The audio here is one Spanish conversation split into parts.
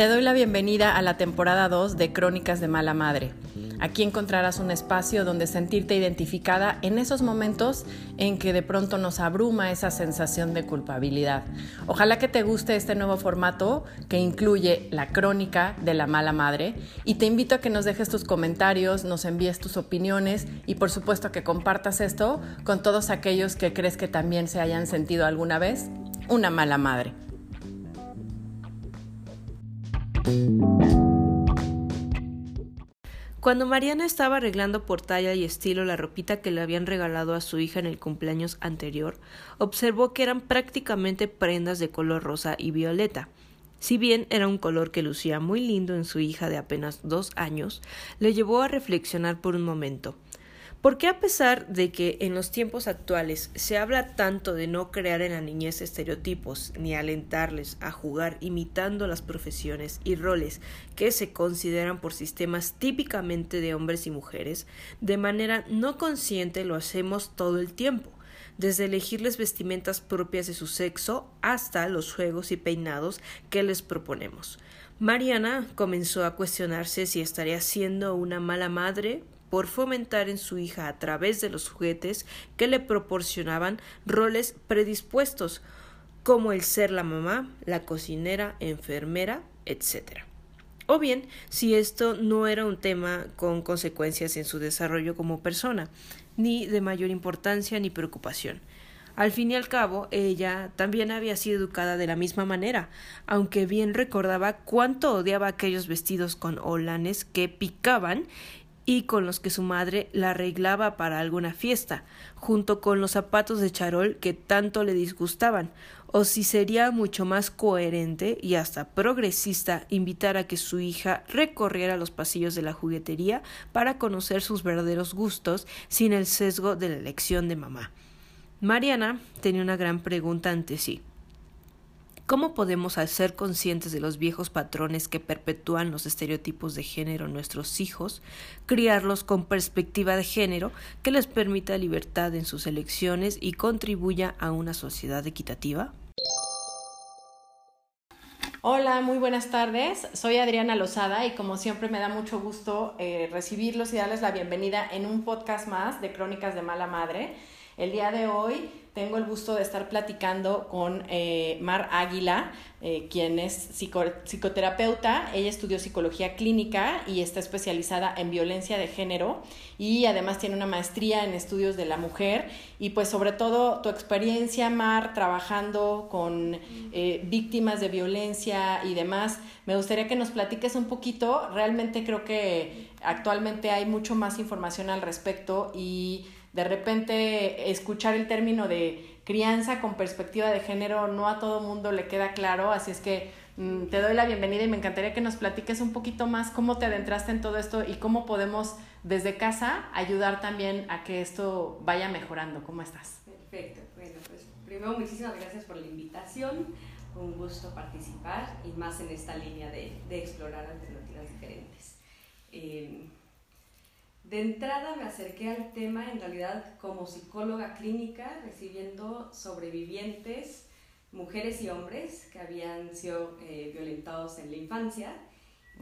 Te doy la bienvenida a la temporada 2 de Crónicas de Mala Madre. Aquí encontrarás un espacio donde sentirte identificada en esos momentos en que de pronto nos abruma esa sensación de culpabilidad. Ojalá que te guste este nuevo formato que incluye la crónica de la mala madre y te invito a que nos dejes tus comentarios, nos envíes tus opiniones y por supuesto que compartas esto con todos aquellos que crees que también se hayan sentido alguna vez una mala madre. Cuando Mariana estaba arreglando por talla y estilo la ropita que le habían regalado a su hija en el cumpleaños anterior, observó que eran prácticamente prendas de color rosa y violeta. Si bien era un color que lucía muy lindo en su hija de apenas dos años, le llevó a reflexionar por un momento. ¿Por qué a pesar de que en los tiempos actuales se habla tanto de no crear en la niñez estereotipos ni alentarles a jugar imitando las profesiones y roles que se consideran por sistemas típicamente de hombres y mujeres, de manera no consciente lo hacemos todo el tiempo? desde elegirles vestimentas propias de su sexo hasta los juegos y peinados que les proponemos. Mariana comenzó a cuestionarse si estaría siendo una mala madre por fomentar en su hija a través de los juguetes que le proporcionaban roles predispuestos, como el ser la mamá, la cocinera, enfermera, etc. O bien, si esto no era un tema con consecuencias en su desarrollo como persona, ni de mayor importancia ni preocupación. Al fin y al cabo, ella también había sido educada de la misma manera, aunque bien recordaba cuánto odiaba aquellos vestidos con olanes que picaban y con los que su madre la arreglaba para alguna fiesta, junto con los zapatos de charol que tanto le disgustaban, o si sería mucho más coherente y hasta progresista invitar a que su hija recorriera los pasillos de la juguetería para conocer sus verdaderos gustos sin el sesgo de la elección de mamá. Mariana tenía una gran pregunta ante sí. ¿Cómo podemos, al ser conscientes de los viejos patrones que perpetúan los estereotipos de género en nuestros hijos, criarlos con perspectiva de género que les permita libertad en sus elecciones y contribuya a una sociedad equitativa? Hola, muy buenas tardes. Soy Adriana Lozada y como siempre me da mucho gusto eh, recibirlos y darles la bienvenida en un podcast más de Crónicas de Mala Madre. El día de hoy tengo el gusto de estar platicando con eh, Mar Águila, eh, quien es psicoterapeuta. Ella estudió psicología clínica y está especializada en violencia de género y además tiene una maestría en estudios de la mujer. Y pues sobre todo tu experiencia, Mar, trabajando con eh, víctimas de violencia y demás. Me gustaría que nos platiques un poquito. Realmente creo que actualmente hay mucho más información al respecto y de repente escuchar el término de crianza con perspectiva de género no a todo mundo le queda claro, así es que mm, te doy la bienvenida y me encantaría que nos platiques un poquito más cómo te adentraste en todo esto y cómo podemos desde casa ayudar también a que esto vaya mejorando. ¿Cómo estás? Perfecto, bueno, pues primero muchísimas gracias por la invitación, un gusto participar y más en esta línea de, de explorar alternativas diferentes. Eh, de entrada me acerqué al tema en realidad como psicóloga clínica, recibiendo sobrevivientes, mujeres y hombres que habían sido eh, violentados en la infancia.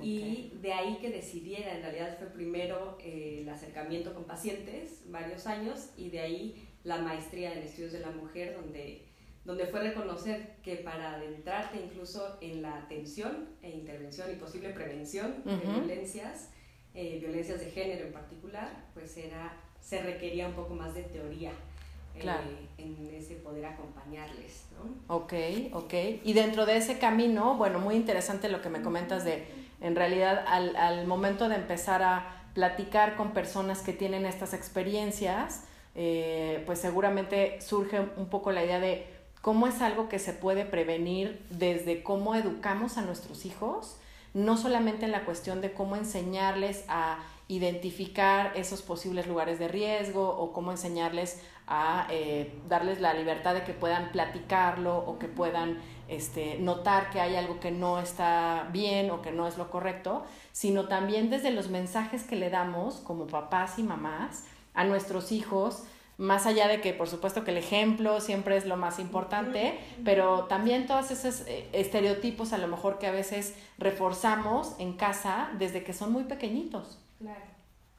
Y de ahí que decidiera, en realidad fue primero eh, el acercamiento con pacientes, varios años, y de ahí la maestría en estudios de la mujer, donde, donde fue reconocer que para adentrarte incluso en la atención e intervención y posible prevención de violencias, eh, violencias de género en particular, pues era, se requería un poco más de teoría eh, en ese poder acompañarles. ¿no? Ok, ok. Y dentro de ese camino, bueno, muy interesante lo que me comentas de, en realidad, al, al momento de empezar a platicar con personas que tienen estas experiencias, eh, pues seguramente surge un poco la idea de cómo es algo que se puede prevenir desde cómo educamos a nuestros hijos, no solamente en la cuestión de cómo enseñarles a identificar esos posibles lugares de riesgo o cómo enseñarles a eh, darles la libertad de que puedan platicarlo o que puedan este, notar que hay algo que no está bien o que no es lo correcto, sino también desde los mensajes que le damos como papás y mamás a nuestros hijos más allá de que por supuesto que el ejemplo siempre es lo más importante, pero también todos esos eh, estereotipos a lo mejor que a veces reforzamos en casa desde que son muy pequeñitos. Claro,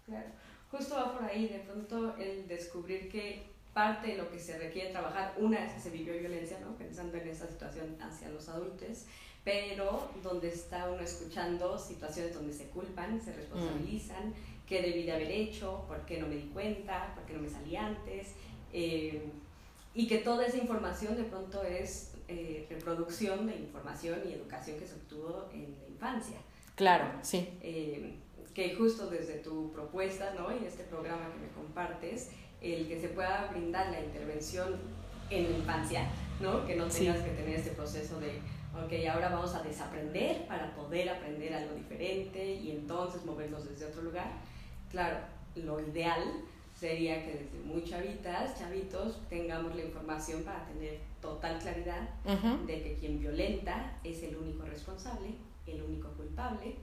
claro. Justo va por ahí, de pronto el descubrir que parte de lo que se requiere trabajar, una vez que se vivió violencia, ¿no? pensando en esa situación hacia los adultos, pero donde está uno escuchando situaciones donde se culpan, se responsabilizan, qué debí de haber hecho, por qué no me di cuenta, por qué no me salí antes, eh, y que toda esa información de pronto es eh, reproducción de información y educación que se obtuvo en la infancia. Claro, sí. Eh, que justo desde tu propuesta ¿no? y este programa que me compartes, el que se pueda brindar la intervención en la infancia, ¿no? que no tengas que tener este proceso de ok, ahora vamos a desaprender para poder aprender algo diferente y entonces movernos desde otro lugar, Claro, lo ideal sería que desde muy chavitas, chavitos, tengamos la información para tener total claridad de que quien violenta es el único responsable, el único culpable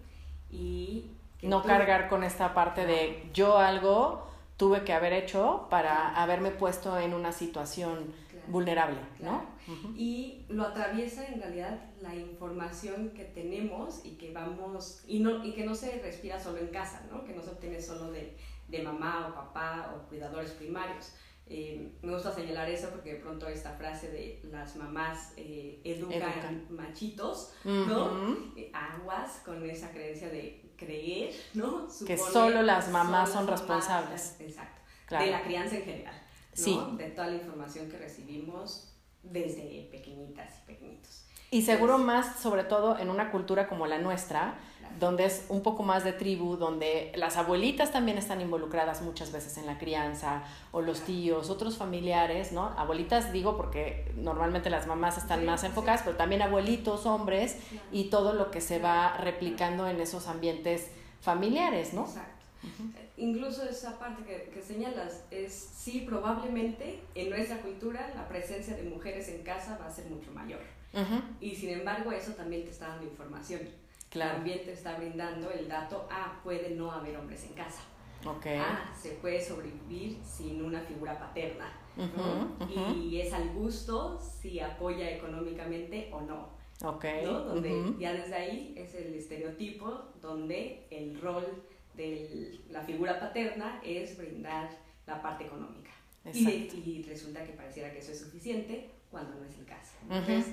y no cargar con esta parte de yo algo tuve que haber hecho para haberme puesto en una situación vulnerable, ¿no? Y lo atraviesa en realidad la información que tenemos y que vamos, y, no, y que no se respira solo en casa, ¿no? Que no se obtiene solo de, de mamá o papá o cuidadores primarios. Eh, me gusta señalar eso porque de pronto esta frase de las mamás eh, educan, machitos, ¿no? Eh, aguas con esa creencia de creer, ¿no? que solo las mamás son responsables. exacto. De la crianza en general. Sí. De toda la información que recibimos desde pequeñitas y pequeñitos. Y seguro más, sobre todo en una cultura como la nuestra, donde es un poco más de tribu, donde las abuelitas también están involucradas muchas veces en la crianza, o los tíos, otros familiares, ¿no? Abuelitas digo porque normalmente las mamás están más enfocadas, pero también abuelitos, hombres, y todo lo que se va replicando en esos ambientes familiares, ¿no? Exacto incluso esa parte que, que, señalas es sí probablemente en nuestra cultura la presencia de mujeres en casa va a ser mucho mayor y sin embargo eso también te está dando información claro. también te está brindando el dato ah puede no haber hombres en casa okay. ah se puede sobrevivir sin una figura paterna y es al gusto si apoya económicamente o no okay. ¿no? donde ya desde ahí es el estereotipo donde el rol de la figura paterna es brindar la parte económica. Y, y, resulta que pareciera que eso es suficiente cuando no es el caso. Entonces,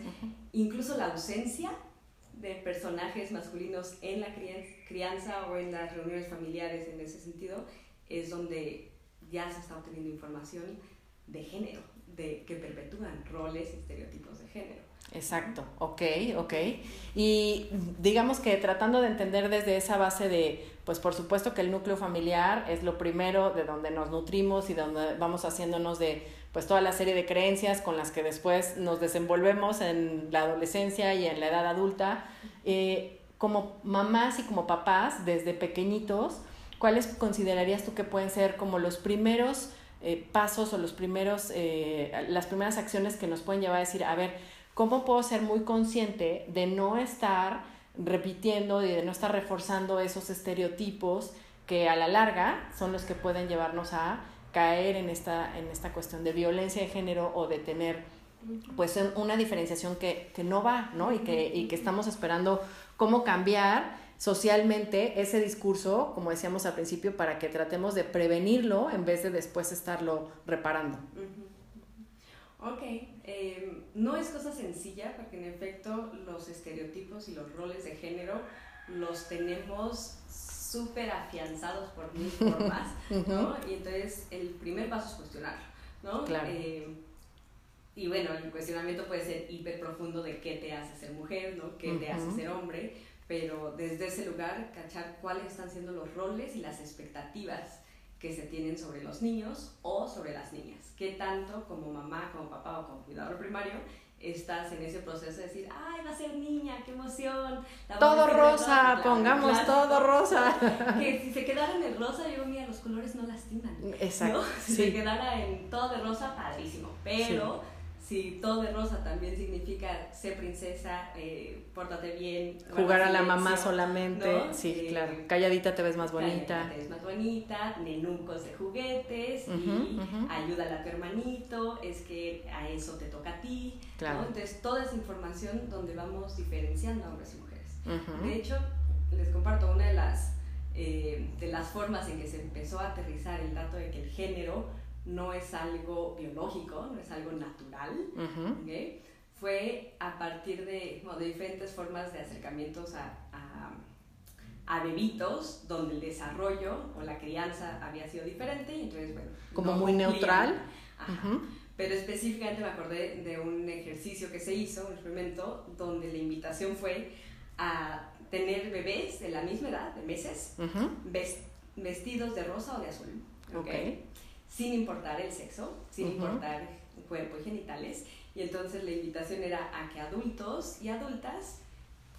incluso la ausencia de personajes masculinos en la crianza o en las reuniones familiares en ese sentido es donde ya se está obteniendo información de género, de que perpetúan roles y estereotipos de género. Exacto, ok, ok. Y digamos que tratando de entender desde esa base de, pues por supuesto que el núcleo familiar es lo primero de donde nos nutrimos y donde vamos haciéndonos de pues toda la serie de creencias con las que después nos desenvolvemos en la adolescencia y en la edad adulta. Eh, como mamás y como papás, desde pequeñitos, ¿cuáles considerarías tú que pueden ser como los primeros eh, pasos o los primeros, eh, las primeras acciones que nos pueden llevar a decir, a ver, ¿Cómo puedo ser muy consciente de no estar repitiendo y de no estar reforzando esos estereotipos que a la larga son los que pueden llevarnos a caer en esta, en esta cuestión de violencia de género o de tener pues una diferenciación que, que no va, ¿no? Y que, y que estamos esperando cómo cambiar socialmente ese discurso, como decíamos al principio, para que tratemos de prevenirlo en vez de después estarlo reparando. Ok, em, no es cosa sencilla porque en efecto los estereotipos y los roles de género los tenemos súper afianzados por mil formas, ¿no? Y entonces el primer paso es cuestionar, ¿no? Claro. Em, y bueno, el cuestionamiento puede ser hiper profundo de qué te hace ser mujer, ¿no? ¿Qué te hace ser hombre? Pero desde ese lugar, cachar cuáles están siendo los roles y las expectativas que se tienen sobre los niños o sobre las niñas. ¿Qué tanto como mamá, como papá o como cuidador primario estás en ese proceso de decir, ay, va a ser niña, qué emoción. todo rosa, pongamos todo rosa. Que si se quedara en el rosa, yo mira, los colores no lastiman. Exacto. Si se quedara en todo de rosa, padrísimo. Pero si todo de rosa también significa ser princesa, eh, pórtate bien. Jugar a la mamá solamente, sí, eh, claro. Calladita te ves más bonita. te ves más bonita, nenucos de juguetes, y ayúdala a tu hermanito, es que a eso te toca a ti. Claro. Entonces, toda esa información donde vamos diferenciando a hombres y mujeres. De hecho, les comparto una de las, eh, de las formas en que se empezó a aterrizar el dato de que el género no es algo biológico, no es algo natural, fue a partir de, de, diferentes formas de acercamientos a, a, bebitos donde el desarrollo o la crianza había sido diferente y entonces, bueno... Como muy neutral. Pero específicamente me acordé de un ejercicio que se hizo, un experimento, donde la invitación fue a tener bebés de la misma edad, de meses, vestidos de rosa o de azul. ¿okay? Sin importar el sexo, sin importar el cuerpo y genitales. Y entonces la invitación era a que adultos y adultas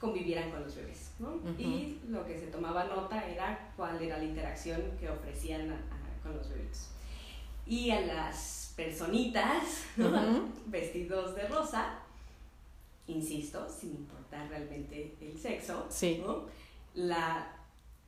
convivieran con los bebés. ¿no? Y lo que se tomaba nota era cuál era la interacción que ofrecían con los bebés. Y a las personitas vestidos de rosa, insisto, sin importar realmente el sexo, ¿no? la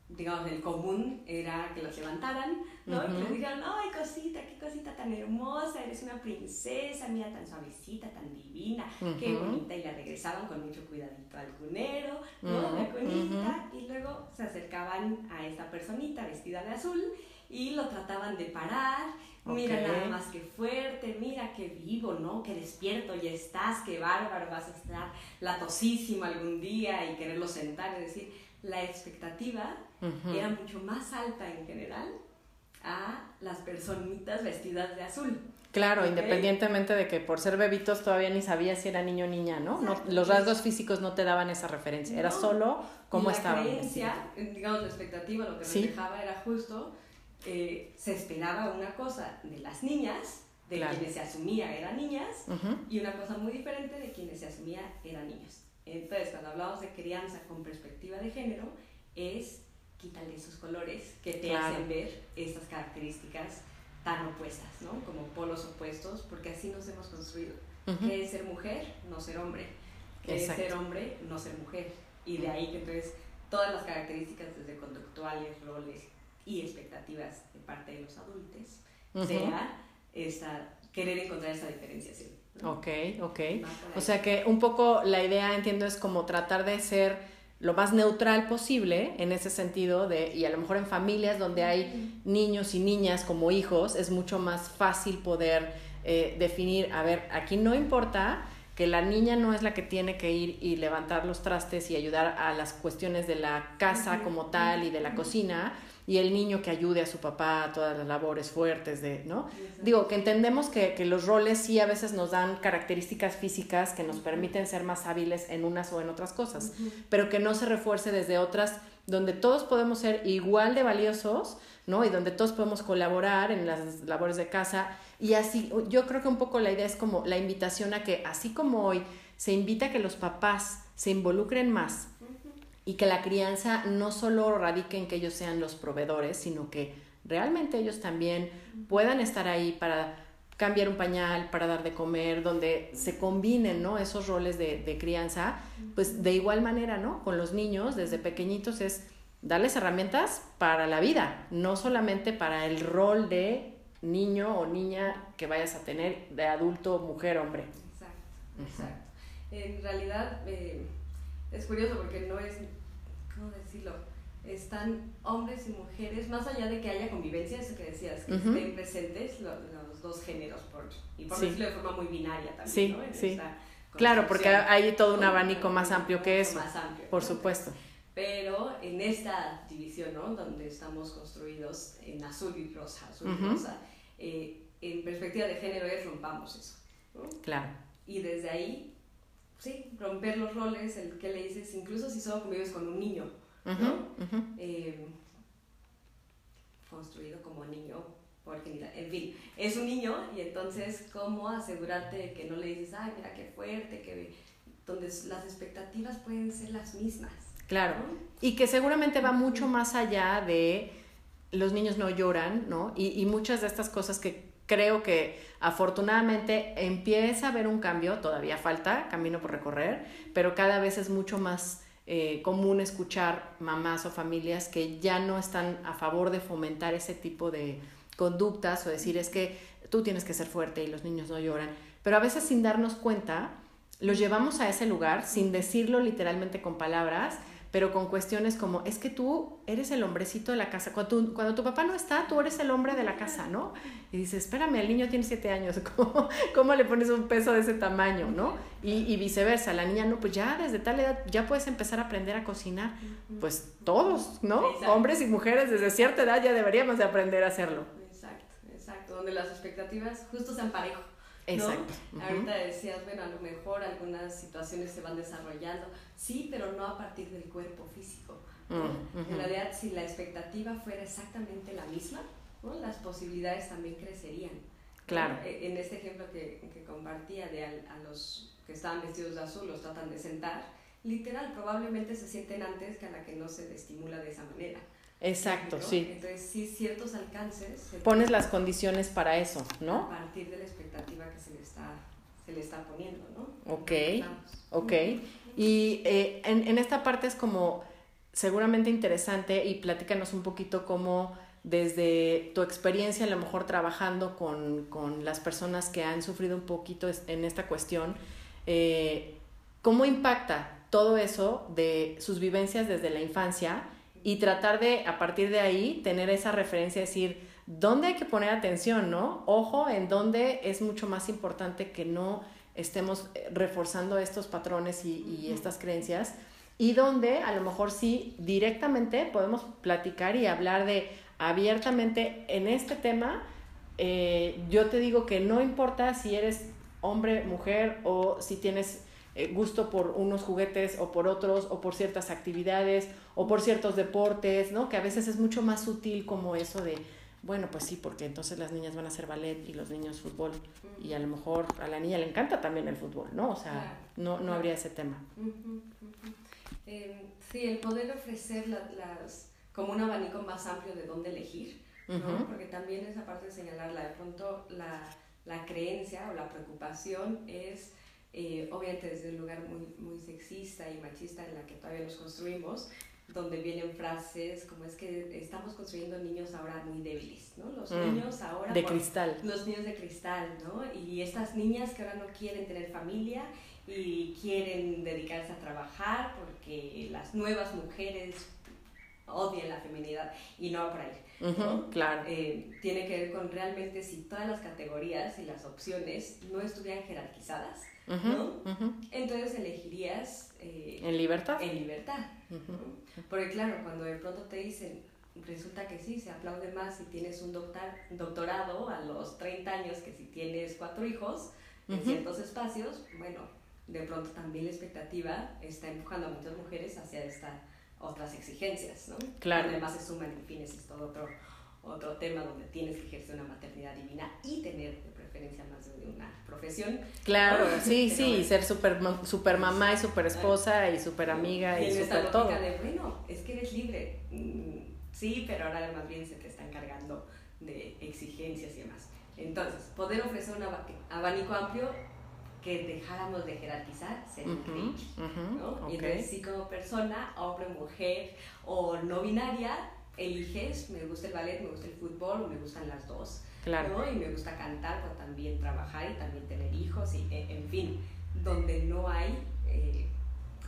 digamos, el común era que los levantaran, ¿no? Y les dijeran, ay, cosita, qué cosita tan hermosa, eres una princesa, mira, tan suavecita, tan divina, qué bonita, y la regresaban con mucho cuidadito al cunero, ¿no? La cunita, y luego se acercaban a esta personita vestida de azul y lo trataban de parar, mira nada más que fuerte, mira qué vivo, ¿no? Qué despierto y estás, qué bárbaro, vas a estar latosísimo algún día y quererlo sentar y decir, la expectativa era mucho más alta en general a las personitas vestidas de azul. Claro, independientemente de que por ser bebitos todavía ni sabía si era niño o niña, ¿no? los rasgos físicos no te daban esa referencia, era solo cómo estaba. La creencia, digamos, la expectativa, lo que reflejaba era justo, eh, se esperaba una cosa de las niñas, de quienes se asumía eran niñas, y una cosa muy diferente de quienes se asumía eran niños. Entonces, cuando hablamos de crianza con perspectiva de género, es quitarle esos colores que te hacen ver estas características tan opuestas, ¿no? Como polos opuestos, porque así nos hemos construido. ¿Qué es ser mujer? No ser hombre. ¿Qué es ser hombre? No ser mujer. Y de ahí que entonces todas las características desde conductuales, roles y expectativas de parte de los adultos sea esta, querer encontrar esa diferenciación. Ok, ok. O sea que un poco la idea, entiendo, es como tratar de ser lo más neutral posible en ese sentido de, y a lo mejor en familias donde hay niños y niñas como hijos, es mucho más fácil poder eh, definir, a ver, aquí no importa que la niña no es la que tiene que ir y levantar los trastes y ayudar a las cuestiones de la casa como tal y de la cocina, y el niño que ayude a su papá a todas las labores fuertes de, ¿no? Digo, que entendemos que, que, los roles sí a veces nos dan características físicas que nos permiten ser más hábiles en unas o en otras cosas, pero que no se refuerce desde otras donde todos podemos ser igual de valiosos, ¿no? Y donde todos podemos colaborar en las labores de casa. Y así, yo creo que un poco la idea es como la invitación a que, así como hoy se invita a que los papás se involucren más y que la crianza no solo radique en que ellos sean los proveedores, sino que realmente ellos también puedan estar ahí para cambiar un pañal, para dar de comer, donde se combinen ¿no? esos roles de, de crianza, pues de igual manera, ¿no? Con los niños desde pequeñitos es darles herramientas para la vida, no solamente para el rol de niño o niña que vayas a tener, de adulto, mujer, hombre. Exacto, exacto. En realidad, eh, es curioso porque no es, ¿cómo decirlo? Están hombres y mujeres, más allá de que haya convivencia, eso que decías, que estén presentes los, dos géneros, por, y por decirlo de forma muy binaria también, sí, ¿no? sí. Claro, porque hay todo un abanico más amplio que eso. Más amplio. Por supuesto. Pero en esta división, ¿no? Donde estamos construidos en azul y rosa, azul y rosa, eh, en perspectiva de género es rompamos eso. ¿no? Claro. Y desde ahí sí, romper los roles, el que le dices, incluso si solo convives con un niño, ¿no? Eh, construido como niño por En fin, es un niño y entonces cómo asegurarte de que no le dices, ay, mira qué fuerte, que donde las expectativas pueden ser las mismas. Claro. Y que seguramente va mucho más allá de los niños no lloran, ¿no? Y, y muchas de estas cosas que creo que afortunadamente empieza a haber un cambio, todavía falta camino por recorrer, pero cada vez es mucho más eh, común escuchar mamás o familias que ya no están a favor de fomentar ese tipo de conductas o decir es que tú tienes que ser fuerte y los niños no lloran, pero a veces sin darnos cuenta los llevamos a ese lugar sin decirlo literalmente con palabras pero con cuestiones como, es que tú eres el hombrecito de la casa, cuando tu, cuando tu papá no está, tú eres el hombre de la casa, ¿no? Y dices, espérame, el niño tiene siete años, ¿cómo, cómo le pones un peso de ese tamaño, ¿no? Y, y, viceversa, la niña, no, pues ya desde tal edad ya puedes empezar a aprender a cocinar, pues todos, ¿no? Hombres y mujeres desde cierta edad ya deberíamos de aprender a hacerlo. Exacto, exacto, donde las expectativas justo sean parejo. Exacto. Ahorita decías, bueno, a lo mejor algunas situaciones se van desarrollando, sí, pero no a partir del cuerpo físico. Mm, en realidad, si la expectativa fuera exactamente la misma, ¿no? las posibilidades también crecerían. Claro. E, en este ejemplo que, que compartía de a, los que estaban vestidos de azul, los tratan de sentar, literal, probablemente se sienten antes que a la que no se estimula de esa manera. Exacto, sí. Entonces, sí, ciertos alcances. Pones las condiciones para eso, ¿no? A partir de la expectativa que se le está, se le está poniendo, ¿no? Ok, ok. Y eh, en, en, esta parte es como seguramente interesante y platícanos un poquito cómo desde tu experiencia, a lo mejor trabajando con, con las personas que han sufrido un poquito en esta cuestión, eh, ¿cómo impacta todo eso de sus vivencias desde la infancia? Y tratar de, a partir de ahí, tener esa referencia, decir, ¿dónde hay que poner atención, no? Ojo, en dónde es mucho más importante que no estemos eh, reforzando estos patrones y, estas creencias y donde a lo mejor sí directamente podemos platicar y hablar de abiertamente en este tema. Eh, yo te digo que no importa si eres hombre, mujer o si tienes eh, gusto por unos juguetes o por otros o por ciertas actividades o por ciertos deportes, ¿no? Que a veces es mucho más sutil como eso de, bueno, pues sí, porque entonces las niñas van a hacer ballet y los niños fútbol y a lo mejor a la niña le encanta también el fútbol, ¿no? O sea, no, no habría ese tema. Em, sí, el poder ofrecer las, como un abanico más amplio de dónde elegir, ¿no? Porque también esa parte de señalarla, de pronto la, la creencia o la preocupación es eh, obviamente desde un lugar muy, muy sexista y machista en la que todavía nos construimos, donde vienen frases como es que estamos construyendo niños ahora muy débiles, ¿no? Los mm, niños ahora... De cristal. Los niños de cristal, ¿no? Y estas niñas que ahora no quieren tener familia y quieren dedicarse a trabajar porque las nuevas mujeres odian la feminidad y no por ahí. claro. Eh, tiene que ver con realmente si todas las categorías y las opciones no estuvieran jerarquizadas, ¿no? Entonces elegirías... Eh, en libertad. En libertad. Porque claro, cuando de pronto te dicen, resulta que sí, se aplaude más si tienes un doctor, doctorado a los 30 años que si tienes cuatro hijos en ciertos espacios, bueno, de pronto también la expectativa está empujando a muchas mujeres hacia estas otras exigencias, ¿no? Claro. Además se suman, en fin, es todo otro, otro tema donde tienes que ejercer una maternidad divina y tener más de una profesión. Claro, sí, sí, ser super, super mamá y super esposa y super amiga y, y super todo. De, bueno, es que eres libre, mm, sí, pero ahora más bien se te está encargando de exigencias y demás. Entonces, poder ofrecer un abanico amplio que dejáramos de jerarquizar sería increíble, ¿no? Y entonces, sí, como persona, hombre, mujer o no binaria, eliges, me gusta el ballet, me gusta el fútbol, me gustan las dos Claro. Y me gusta cantar, pero también trabajar y también tener hijos, y, e, en fin, donde no hay eh,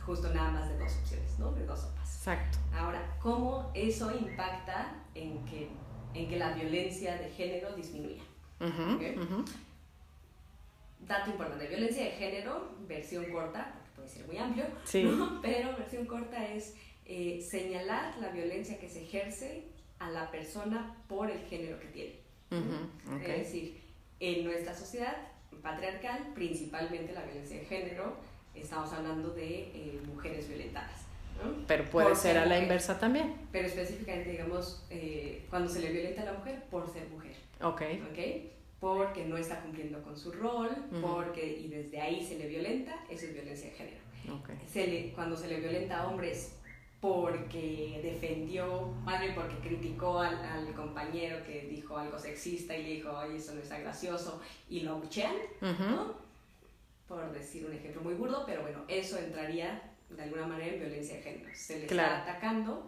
justo nada más de dos opciones, ¿no? De dos sopas. Exacto. Ahora, ¿cómo eso impacta en que, en que la violencia de género disminuya? Dato importante, violencia de género, versión corta, porque puede ser muy amplio, sí. pero versión corta es eh, señalar la violencia que se ejerce a la persona por el género que tiene. Es decir, en nuestra sociedad patriarcal, principalmente la violencia de género, estamos hablando de eh, mujeres violentadas. Pero puede ser a la inversa también. Pero específicamente, digamos, eh, cuando se le violenta a la mujer por ser mujer. Ok. ¿Ok? Porque no está cumpliendo con su rol, porque, y desde ahí se le violenta, eso es violencia de género. Okay. Se le, cuando se le violenta a hombres porque defendió, más bien porque criticó al, al, compañero que dijo algo sexista y le dijo, oye, eso no está gracioso, y lo abuchean, ¿no? Por decir un ejemplo muy burdo, pero bueno, eso entraría de alguna manera en violencia de género. Se le está atacando.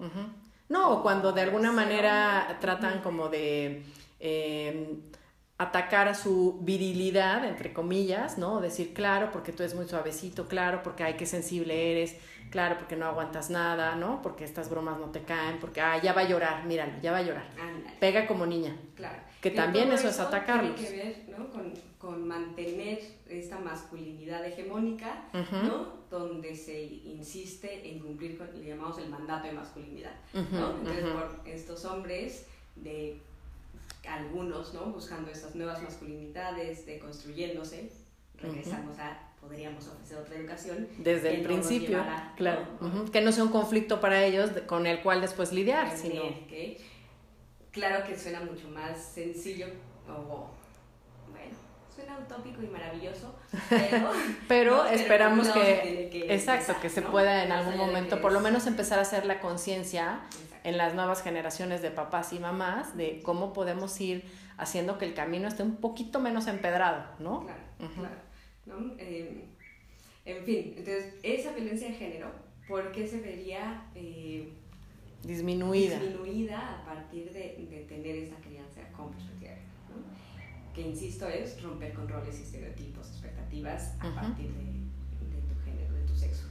No, o cuando de alguna manera tratan como de... Eh, atacar a su virilidad, entre comillas, ¿no? Decir, claro, porque tú eres muy suavecito, claro, porque ay, qué sensible eres, claro, porque no aguantas nada, ¿no? Porque estas bromas no te caen, porque, ah, ya va a llorar, míralo, ya va a llorar. Pega como niña. Claro. Que también eso, es atacarlos. Tiene que ver, ¿no? Con, con mantener esta masculinidad hegemónica, ¿no? Donde se insiste en cumplir con, le llamamos el mandato de masculinidad, ¿no? Entonces, por estos hombres de algunos, ¿no? Buscando estas nuevas masculinidades, deconstruyéndose, regresamos a, podríamos ofrecer otra educación. Desde el principio, claro. Que no sea un conflicto para ellos con el cual después lidiar, sino... Claro que suena mucho más sencillo, o bueno, suena utópico y maravilloso, pero... pero esperamos que, exacto, que se pueda en algún momento, por lo menos empezar a hacer la conciencia en las nuevas generaciones de papás y mamás de cómo podemos ir haciendo que el camino esté un poquito menos empedrado, ¿no? Claro, claro. ¿no? Eh, en fin, entonces, esa violencia de género, ¿por qué se vería eh, disminuida? Disminuida a partir de, de tener esa crianza con perspectiva ¿no? Que, insisto, es romper con roles y estereotipos, expectativas a partir de, de, tu género, de tu sexo.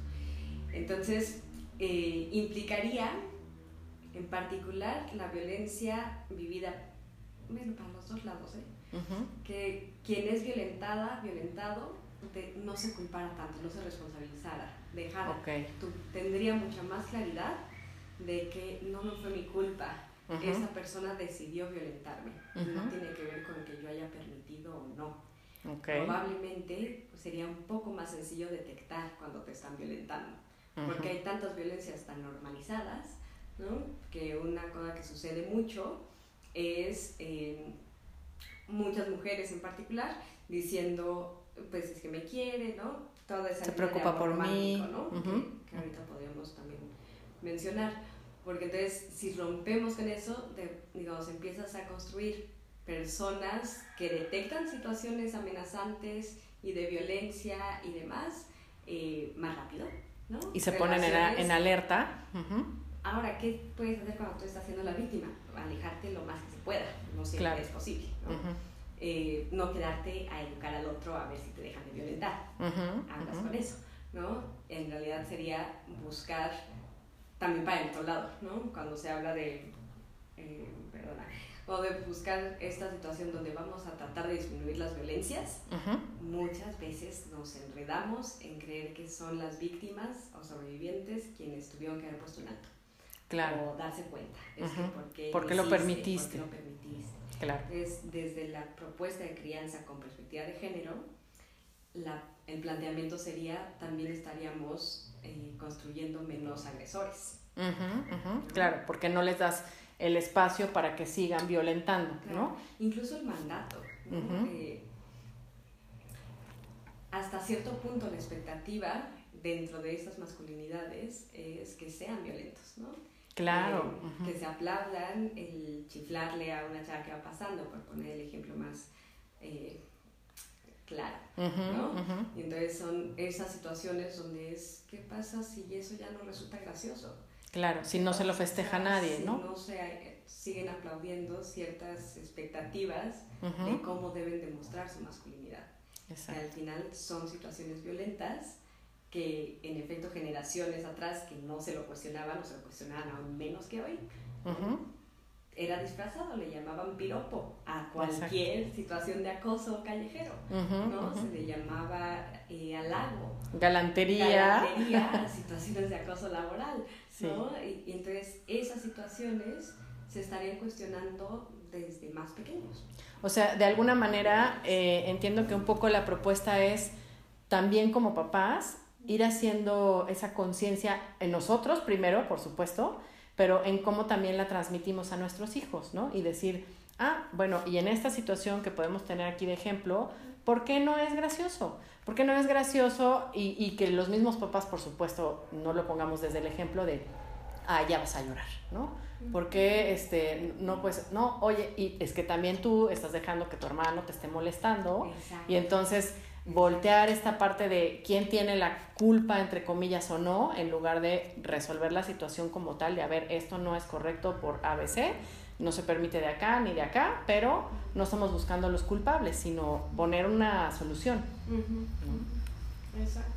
Entonces, eh, implicaría en particular la violencia vivida, bueno, para los dos lados, ¿eh? que quien es violentada, violentado, no se culpara tanto, no se responsabilizara, dejara, tendría mucha más claridad de que no, no fue mi culpa, esa persona decidió violentarme, no tiene que ver con que yo haya permitido o no. Probablemente sería un poco más sencillo detectar cuando te están violentando, porque hay tantas violencias tan normalizadas que una cosa que sucede mucho es eh, muchas mujeres en particular diciendo, pues es que me quiere, ¿no? Toda esa Se preocupa por mí. ¿no? que, ahorita podríamos también mencionar. Porque entonces, si rompemos con eso, digamos, empiezas a construir personas que detectan situaciones amenazantes y de violencia y demás eh, más rápido, ¿no? Y se ponen en, en alerta. Ahora, ¿qué puedes hacer cuando tú estás siendo la víctima? Alejarte lo más que se pueda, no siempre es posible, ¿no? Eh, no quedarte a educar al otro a ver si te dejan de violentar. Hablas con eso, ¿no? En realidad sería buscar también para el otro lado, ¿no? Cuando se habla de, eh, perdona, o de buscar esta situación donde vamos a tratar de disminuir las violencias, muchas veces nos enredamos en creer que son las víctimas o sobrevivientes quienes tuvieron que haber puesto un alto claro. o darse cuenta. Es que porque ¿Por qué lo permitiste? lo permitiste. Claro. Es desde la propuesta de crianza con perspectiva de género, la, el planteamiento sería también estaríamos eh, construyendo menos agresores. Claro, porque no les das el espacio para que sigan violentando, ¿no? Incluso el mandato. Eh, hasta cierto punto la expectativa dentro de esas masculinidades es que sean violentos, ¿no? Claro. Que se aplaudan, el chiflarle a una chava que va pasando, por poner el ejemplo más eh, claro, ¿no? Y entonces son esas situaciones donde es, ¿qué pasa si eso ya no resulta gracioso? Claro, si no se lo festeja nadie, ¿no? Si no se siguen aplaudiendo ciertas expectativas de cómo deben demostrar su masculinidad. Exacto. al final son situaciones violentas que en efecto generaciones atrás que no se lo cuestionaban o se lo cuestionaban aún menos que hoy, era disfrazado, le llamaban piropo a cualquier situación de acoso callejero, ¿no? Se le llamaba eh, halago. Galantería. Galantería a situaciones de acoso laboral, ¿no? Y, entonces esas situaciones se estarían cuestionando desde más pequeños. O sea, de alguna manera eh, entiendo que un poco la propuesta es también como papás ir haciendo esa conciencia en nosotros primero, por supuesto, pero en cómo también la transmitimos a nuestros hijos, ¿no? Y decir, ah, bueno, y en esta situación que podemos tener aquí de ejemplo, ¿por qué no es gracioso? ¿Por qué no es gracioso? Y, y que los mismos papás, por supuesto, no lo pongamos desde el ejemplo de, ah, ya vas a llorar, ¿no? Porque, este, no, pues, no, oye, y es que también tú estás dejando que tu hermano te esté molestando. Exacto. Y entonces voltear esta parte de quién tiene la culpa, entre comillas, o no, en lugar de resolver la situación como tal, de, a ver, esto no es correcto por ABC, no se permite de acá ni de acá, pero no estamos buscando los culpables, sino poner una solución. Exacto.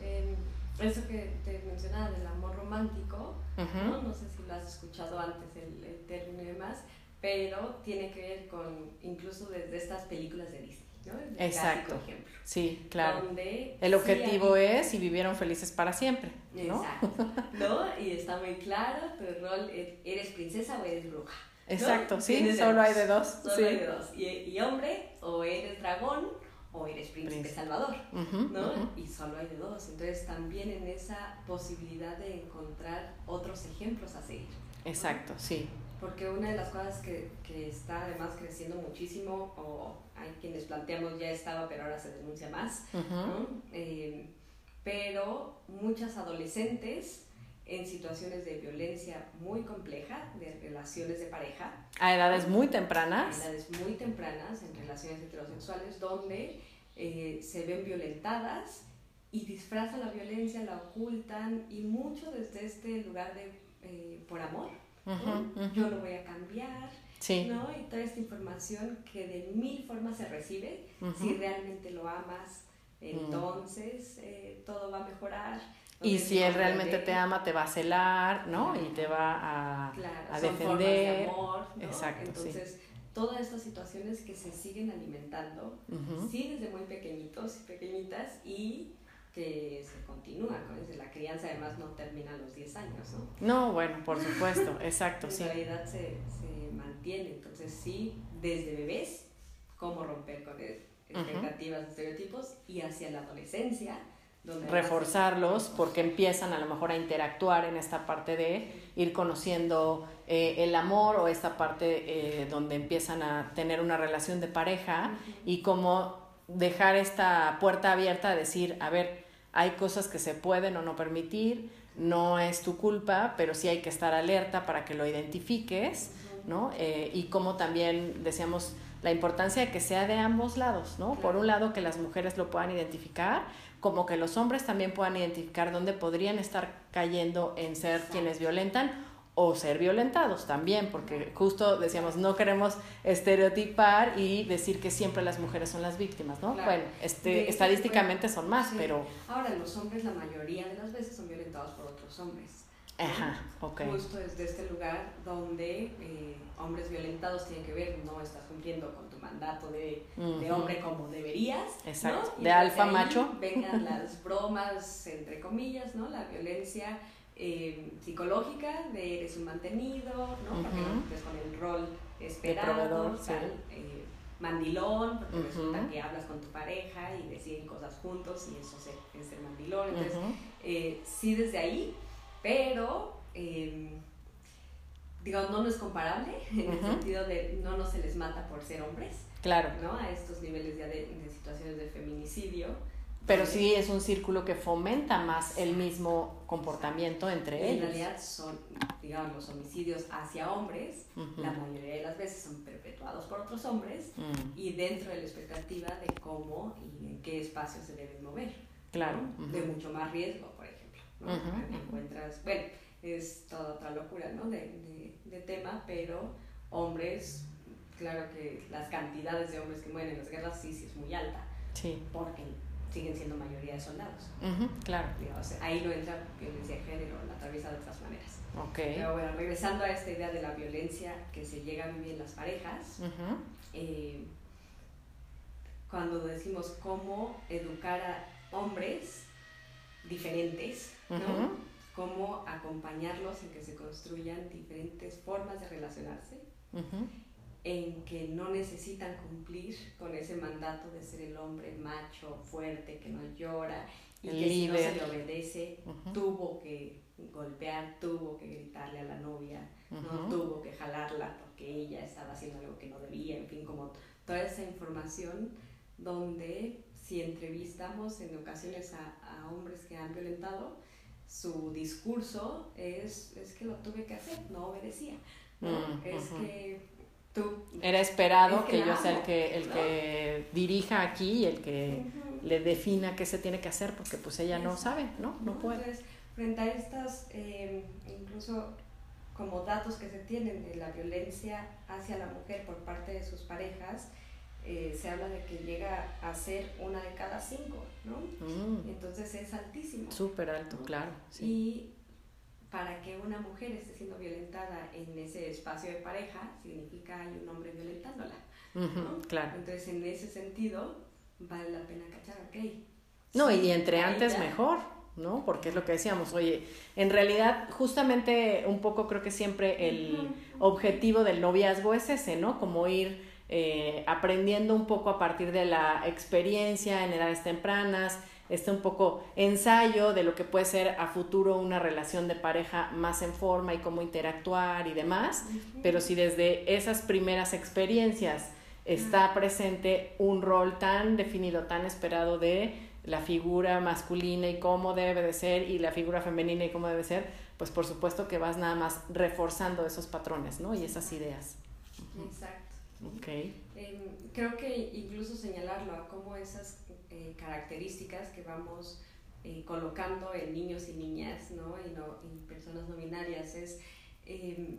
Eh, eso que te mencionaba del amor romántico. ¿no? no sé si lo has escuchado antes el, el término y demás, pero tiene que ver con incluso desde estas películas de Disney, ¿no? El Exacto. ejemplo. Sí, claro. Donde El sí objetivo hay- es y vivieron felices para siempre, ¿no? Exacto, ¿no? Y está muy claro tu rol, e- eres princesa o eres bruja. ¿no? Exacto, sí, solo hay de dos. Solo sí. hay de dos. Y, y hombre, o eres dragón o eres príncipe Príncipe. salvador. ¿no? Y solo hay de dos. Entonces también en esa posibilidad de encontrar otros ejemplos a seguir. Exacto, sí. Porque una de las cosas que, que está además creciendo muchísimo, o hay quienes planteamos ya estaba, pero ahora se denuncia más, Ujú. ¿no? Eh, pero muchas adolescentes en situaciones de violencia muy compleja, de relaciones de pareja, A edades muy a tempranas. edades muy tempranas en relaciones heterosexuales donde eh, se ven violentadas y disfrazan la violencia, la ocultan y mucho desde este lugar de eh, por amor. Ujú. Yo lo voy a cambiar, Sí. ¿no? Y toda esta información que de mil formas se recibe, Ujú. si realmente lo amas, entonces eh, todo va a mejorar. Y si él realmente te ama, te va a celar, ¿no? Y te va a, Claro, a son formas de defender. amor, ¿no? Exacto, sí. Entonces, todas estas situaciones que se siguen alimentando, Ujú. sí desde muy pequeñitos y pequeñitas, y que se continúa con eso. La crianza además no termina a los 10 años, ¿no? No, bueno, por supuesto, exacto, sí. realidad se, se mantiene. Entonces, sí, desde bebés, cómo romper con e- expectativas, estereotipos, y hacia la adolescencia, donde reforzarlos porque empiezan a lo mejor a interactuar en esta parte de ir conociendo eh, el amor o esta parte eh, donde empiezan a tener una relación de pareja y cómo dejar esta puerta abierta a decir, a ver, hay cosas que se pueden o no permitir, no es tu culpa, pero sí hay que estar alerta para que lo identifiques, ¿no? Eh, y como también decíamos la importancia de que sea de ambos lados, ¿no? Por un lado que las mujeres lo puedan identificar, como que los hombres también puedan identificar dónde podrían estar cayendo en ser quienes violentan o ser violentados también, porque justo decíamos, no queremos estereotipar y decir que siempre las mujeres son las víctimas, ¿no? Claro. Bueno, este, De estadísticamente son más, Sí. pero... Ahora, los hombres la mayoría de las veces son violentados por otros hombres. Ajá, ok. Justo desde este lugar donde eh, hombres violentados tienen que ver, no estás cumpliendo con tu mandato de, de Ujú. hombre como deberías. Exacto. ¿no? Y De alfa macho. Vengan las bromas, entre comillas, ¿no? La violencia eh, psicológica de eres un mantenido, ¿no? Porque Ujú. no cumples con el rol esperado, proveedor, sí. tal, eh, mandilón, porque resulta que hablas con tu pareja y deciden cosas juntos y eso es ser mandilón. Entonces, eh, sí desde ahí, pero eh, digamos, no, no es comparable en el sentido de no, no se les mata por ser hombres, Claro, ¿no? A estos niveles ya de, de situaciones de feminicidio. Pero sí es un círculo que fomenta más el mismo comportamiento entre En ellos. realidad son, digamos, los homicidios hacia hombres, la mayoría de las veces son perpetuados por otros hombres Mm, y dentro de la expectativa de cómo y en qué espacio se deben mover. Claro. De mucho más riesgo, por ejemplo. Encuentras, bueno, es toda otra locura, ¿no? De, de, de tema, pero hombres, claro que las cantidades de hombres que mueren en las guerras sí, sí es muy alta, Sí, porque siguen siendo mayoría de soldados. claro. Digamos, ahí no entra violencia de género, la atraviesa de otras maneras. Ok. Pero bueno, regresando a esta idea de la violencia que se llega a vivir en las parejas, eh, cuando decimos cómo educar a hombres diferentes. Cómo acompañarlos en que se construyan diferentes formas de relacionarse. En que no necesitan cumplir con ese mandato de ser el hombre macho, fuerte, que no llora y que si no se le obedece, tuvo que golpear, tuvo que gritarle a la novia, no tuvo que jalarla porque ella estaba haciendo algo que no debía, en fin, como toda esa información donde si entrevistamos en ocasiones a, a hombres que han violentado, su discurso es, es que lo tuve que hacer, no obedecía. Es que tú... Era esperado que, yo sea el que, el que dirija aquí y el que le defina qué se tiene que hacer, porque pues ella no sabe, ¿no? No, puede. Entonces, frente a estas, eh, incluso como datos que se tienen de la violencia hacia la mujer por parte de sus parejas, eh, se habla de que llega a ser una de cada cinco, ¿no? Mm. Entonces es altísimo. Súper alto, claro. Y para que una mujer esté siendo violentada en ese espacio de pareja, significa hay un hombre violentándola. ¿no? claro. Entonces, en ese sentido, vale la pena cachar, ok. No, y entre antes mejor, ¿no? Porque es lo que decíamos, oye, en realidad, justamente un poco creo que siempre el objetivo del noviazgo es ese, ¿no? Como ir eh, aprendiendo un poco a partir de la experiencia en edades tempranas, este un poco ensayo de lo que puede ser a futuro una relación de pareja más en forma y cómo interactuar y demás, pero si desde esas primeras experiencias está presente un rol tan definido, tan esperado de la figura masculina y cómo debe de ser y la figura femenina y cómo debe ser, pues por supuesto que vas nada más reforzando esos patrones, ¿no? Y esas ideas. Exacto. Okay. Em, creo que incluso señalarlo a cómo esas eh, características que vamos eh, colocando en niños y niñas ¿no? Y, no, personas no binarias es em,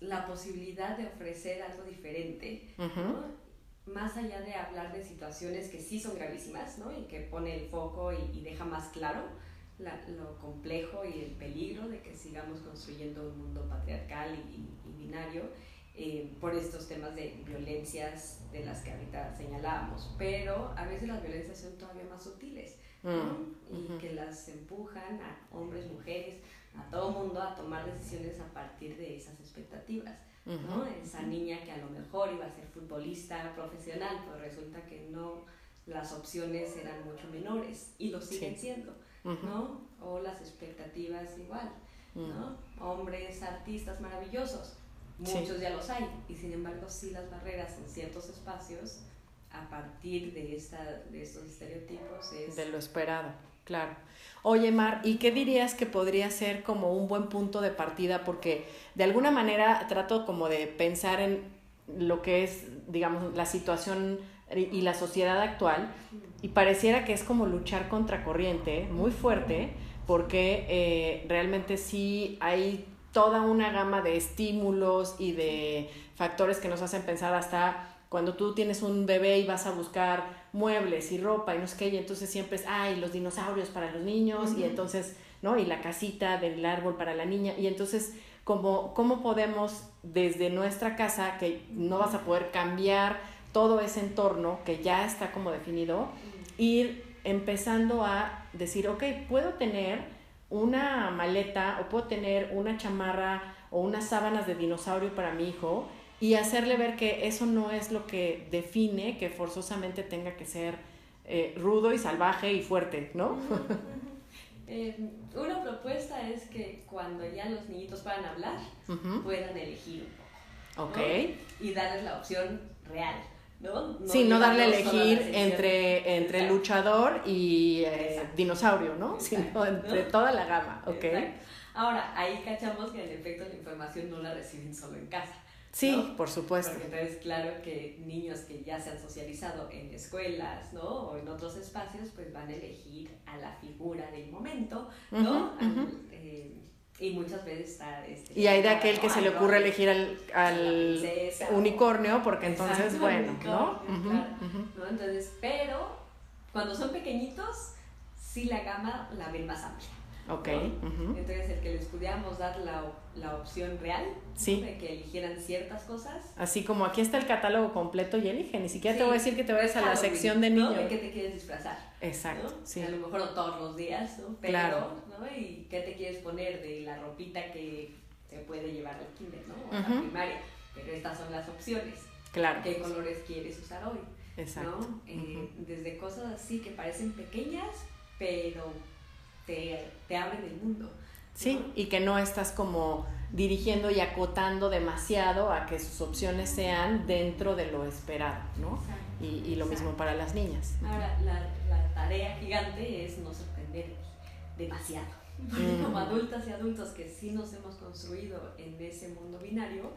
la posibilidad de ofrecer algo diferente, más allá de hablar de situaciones que sí son gravísimas ¿no? y que pone el foco y, deja más claro lo complejo y el peligro de que sigamos construyendo un mundo patriarcal y, y binario eh, por estos temas de violencias de las que ahorita señalábamos, pero a veces las violencias son todavía más sutiles mm, y que las empujan a hombres, mujeres, a todo mundo a tomar decisiones a partir de esas expectativas. ¿no? Esa niña que a lo mejor iba a ser futbolista profesional, pues resulta que no, las opciones eran mucho menores y lo siguen siendo, ¿no? O las expectativas igual, ¿no? Mm. Hombres artistas maravillosos, Muchos ya los hay, y sin embargo sí las barreras en ciertos espacios a partir de, esta, de estos estereotipos es... De lo esperado, claro. Oye, Mar, ¿y qué dirías que podría ser como un buen punto de partida? Porque de alguna manera trato como de pensar en lo que es, digamos, la situación y la sociedad actual y pareciera que es como luchar contra corriente muy fuerte porque eh, realmente sí hay toda una gama de estímulos y de factores que nos hacen pensar hasta cuando tú tienes un bebé y vas a buscar muebles y ropa y no sé qué, y entonces siempre es, ay, los dinosaurios para los niños, y entonces, ¿no? Y la casita del árbol para la niña, y entonces, ¿cómo, ¿cómo podemos desde nuestra casa, que no vas a poder cambiar todo ese entorno que ya está como definido, ir empezando a decir, ok, puedo tener una maleta o puedo tener una chamarra o unas sábanas de dinosaurio para mi hijo y hacerle ver que eso no es lo que define que forzosamente tenga que ser eh, rudo y salvaje y fuerte, ¿no? Eh, una propuesta es que cuando ya los niñitos puedan hablar, puedan elegir un poco. Y darles la opción real. ¿No? sí, no darle a elegir entre, entre luchador y eh, dinosaurio, ¿no? Sino entre toda la gama, ¿ok? Ahora, ahí cachamos que en efecto la información no la reciben solo en casa. Sí, por supuesto. Porque entonces, claro que niños que ya se han socializado en escuelas, ¿no? O en otros espacios, pues van a elegir a la figura del momento, ¿no? Y muchas veces está... Este, y hay de aquel que se le ocurre elegir al, al unicornio, porque entonces, bueno, ¿no? ¿no? Entonces, pero cuando son pequeñitos, sí la gama la ven más amplia. Ok. Entonces, el que les pudiéramos dar la, la opción real de que eligieran ciertas cosas. Así como aquí está el catálogo completo y elige. Ni siquiera te voy a decir que te vayas a la sección de niños. ¿De qué te quieres disfrazar? Exacto. Sí. A lo mejor no todos los días, ¿no? Pero, claro. ¿no? ¿Y qué te quieres poner de la ropita que se puede llevar al kinder, ¿no? O a la primaria. Pero estas son las opciones. Claro. ¿Qué colores quieres usar hoy? Exacto. ¿no? Eh, desde cosas así que parecen pequeñas pero te, te abren el mundo. Sí, y que no estás como dirigiendo y acotando demasiado a que sus opciones sean dentro de lo esperado, ¿no? Y, y, lo mismo para las niñas. Ahora, la, la, tarea gigante es no sorprender demasiado. Como adultas y adultos que sí nos hemos construido en ese mundo binario,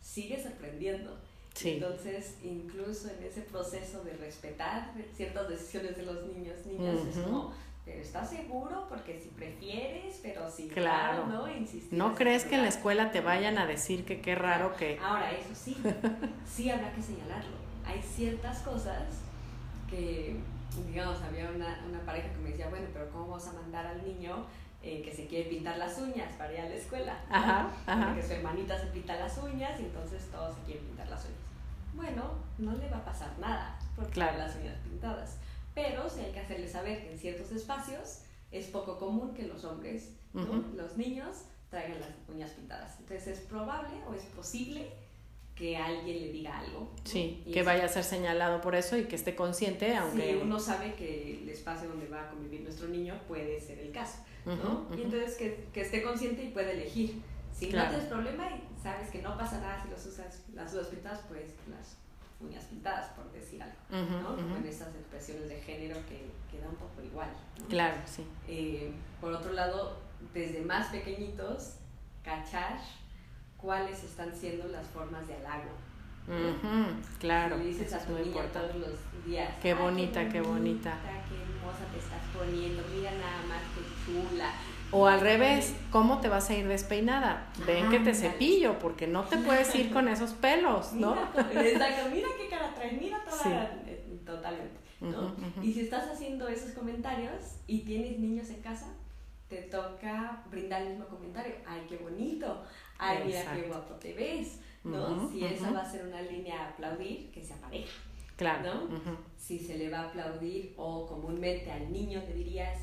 sigue sorprendiendo. Entonces, incluso en ese proceso de respetar ciertas decisiones de los niños, niñas, es como, pero ¿estás seguro? Porque si prefieres, pero si claro, ¿no? ¿No crees que en la escuela te vayan a decir que qué raro que... Ahora, eso sí, sí habrá que señalarlo. Hay ciertas cosas que, digamos, había una, una pareja que me decía, bueno, pero ¿cómo vas a mandar al niño eh, que se quiere pintar las uñas para ir a la escuela. Ajá, ajá. Porque su hermanita se pinta las uñas y entonces todos se quieren pintar las uñas. Bueno, no le va a pasar nada por claro. las uñas pintadas. Pero sí hay que hacerle saber que en ciertos espacios es poco común que los hombres, los niños, traigan las uñas pintadas. Entonces es probable o es posible que alguien le diga algo. Sí, que vaya a ser señalado por eso y que esté consciente, aunque... Sí, uno sabe que el espacio donde va a convivir nuestro niño puede ser el caso. ¿no? Y entonces que, que, esté consciente y pueda elegir. Si no tienes problema y sabes que no pasa nada si los usas, las uñas pintadas, pues las uñas pintadas, por decir algo, ¿no? Como en esas expresiones de género que, que da un poco igual. Claro, sí. Eh, por otro lado, desde más pequeñitos, cachar cuáles están siendo las formas de halago. claro. Y dices a tu niña todos los días. Qué bonita, qué bonita. Qué hermosa te estás poniendo, mira nada más qué chula. O al revés, ¿cómo te vas a ir despeinada? Ven que te cepillo, porque no te puedes ir con esos pelos, ¿no? Mira, exacto, mira qué cara traes, mira toda eh, totalmente, ¿no? Y si estás haciendo esos comentarios y tienes niños en casa, te toca brindar el mismo comentario. Ay, qué bonito. Ay, mira qué guapo te ves, ¿no? si esa va a ser una línea a aplaudir, que sea pareja. Claro. ¿no? Si se le va a aplaudir o comúnmente al niño te dirías,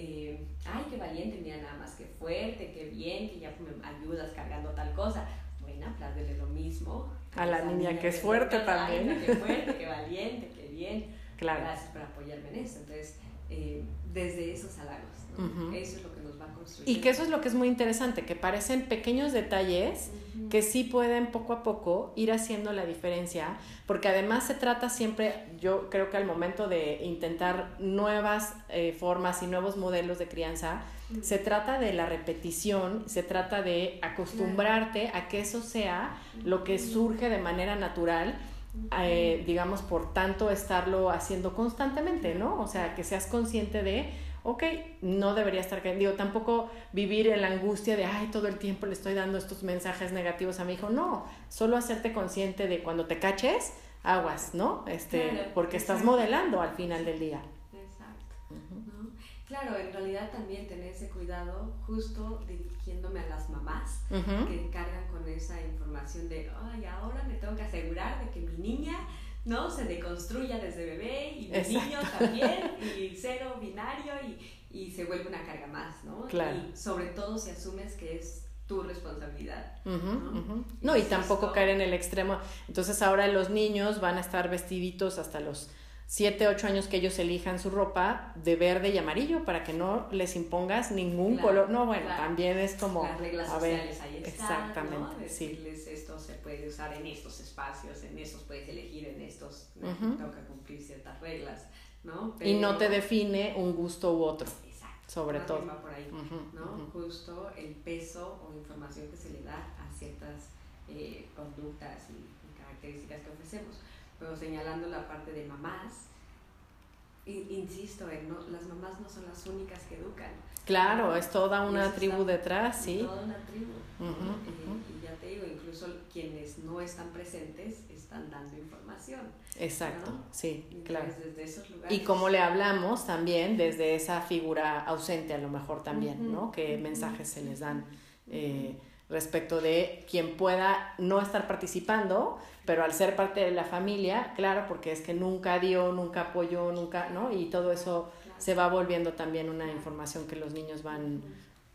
eh, ay, qué valiente, mira nada más, qué fuerte, qué bien, que ya me ayudas cargando tal cosa. Bueno, apláudele lo mismo. A, la niña, que es fuerte también. Ay, qué fuerte, qué valiente, qué bien. Claro. Gracias por apoyarme en esto. Entonces, eh, desde esos halagos, ¿no? Eso es lo que va. Y que eso es lo que es muy interesante, que parecen pequeños detalles que sí pueden poco a poco ir haciendo la diferencia, porque además se trata siempre, yo creo que al momento de intentar nuevas eh, formas y nuevos modelos de crianza, se trata de la repetición, se trata de acostumbrarte a que eso sea lo que surge de manera natural. Eh, digamos, por tanto, estarlo haciendo constantemente, ¿no? O sea, que seas consciente de, ok, no debería estar Digo, tampoco vivir en la angustia de, ay, todo el tiempo le estoy dando estos mensajes negativos a mi hijo. No, solo hacerte consciente de cuando te caches, aguas, ¿no? Este, porque estás modelando al final del día. Exacto. Claro, en realidad también tener ese cuidado justo dirigiéndome a las mamás que cargan con esa información de, ay, ahora me tengo que asegurar de que mi niña ¿no? Se deconstruya desde bebé y el niño también, y cero binario, y, y, se vuelve una carga más, ¿no? Y sobre todo si asumes que es tu responsabilidad. ¿no? no, y tampoco caer en el extremo. Entonces ahora los niños van a estar vestiditos hasta los 7, 8 años que ellos elijan su ropa de verde y amarillo para que no les impongas ningún color. No, bueno, también es como... Las reglas sociales ahí están, Exactamente, esto se puede usar en estos espacios, en estos puedes elegir, en estos ¿no? tengo que cumplir ciertas reglas, ¿no? y no te define un gusto u otro. Exacto. Sobre todo. Va por ahí, ¿no? Justo el peso o información que se le da a ciertas eh, conductas y características que ofrecemos pero señalando la parte de mamás, insisto, no, las mamás no son las únicas que educan. Claro, es toda una tribu detrás, sí. Toda una tribu. Eh, y ya te digo, incluso quienes no están presentes están dando información. Exacto, sí, claro. Desde esos lugares. Y como le hablamos también desde esa figura ausente a lo mejor también, ¿no? ¿Qué mensajes se les dan? Eh, respecto de quien pueda no estar participando, pero al ser parte de la familia, claro, porque es que nunca dio, nunca apoyó, nunca, ¿no? Y todo eso se va volviendo también una información que los niños van